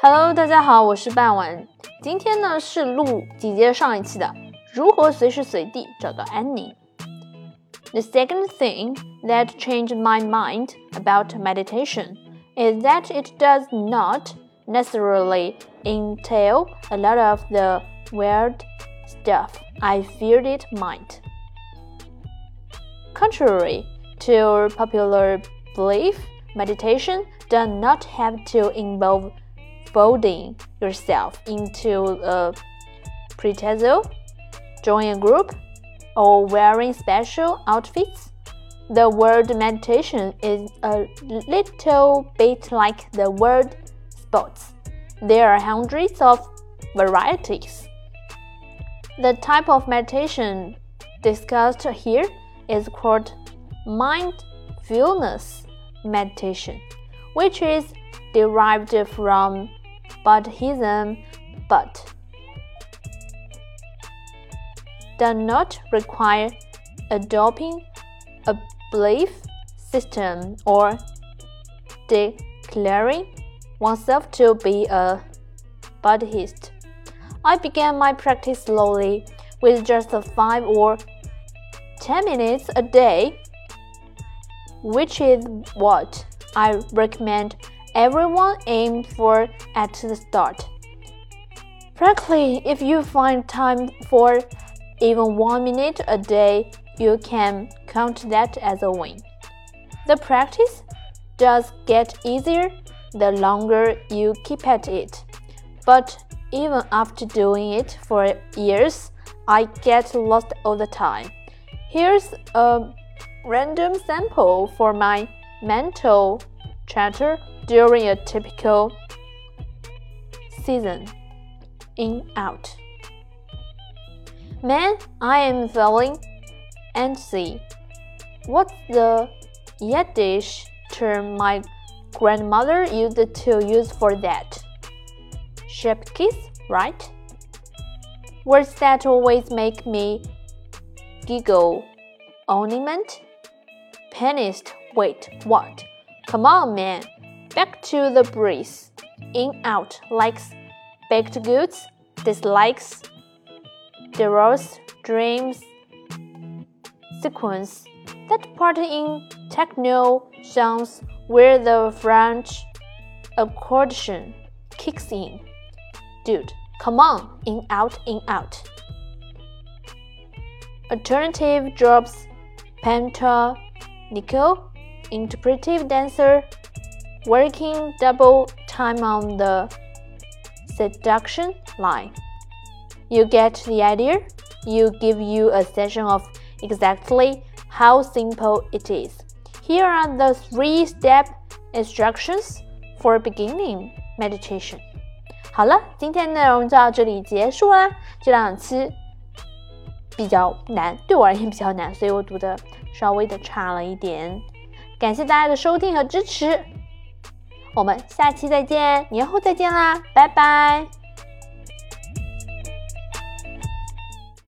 Hello，大家好，我是半晚。今天呢是录紧接着上一期的如何随时随地找到安宁。The second thing that changed my mind about meditation is that it does not necessarily entail a lot of the weird stuff I feared it might. Contrary to popular belief, meditation does not have to involve folding yourself into a pretzel, join a group, or wearing special outfits. The word meditation is a little bit like the word sports. There are hundreds of varieties. The type of meditation discussed here is called mindfulness meditation, which is derived from Buddhism but does not require adopting a belief system or declaring oneself to be a Buddhist. I began my practice slowly with just five or ten minutes a day, which is what I recommend everyone aim for at the start. Frankly, if you find time for even one minute a day, you can count that as a win. The practice does get easier the longer you keep at it, but even after doing it for years, I get lost all the time. Here's a random sample for my mental chatter during a typical season. In out. Man, I am feeling antsy. What's the Yiddish term my grandmother used to use for that? Shepkiss, right? Words that always make me giggle. Ornament? Penist, wait, what? Come on, man. Back to the breeze. In out likes baked goods, dislikes Deros dreams sequence. That part in techno sounds where the French accordion kicks in. Dude, come on, in out, in out. Alternative drops penta nickel, interpretive dancer, working double time on the seduction line. You get the idea? You give you a session of exactly how simple it is. Here are the three step instructions for beginning meditation. 好了，今天内容就到这里结束啦。这两期比较难，对我而言比较难，所以我读的稍微的差了一点。感谢大家的收听和支持， 我们下期再见，年后再见啦，拜拜。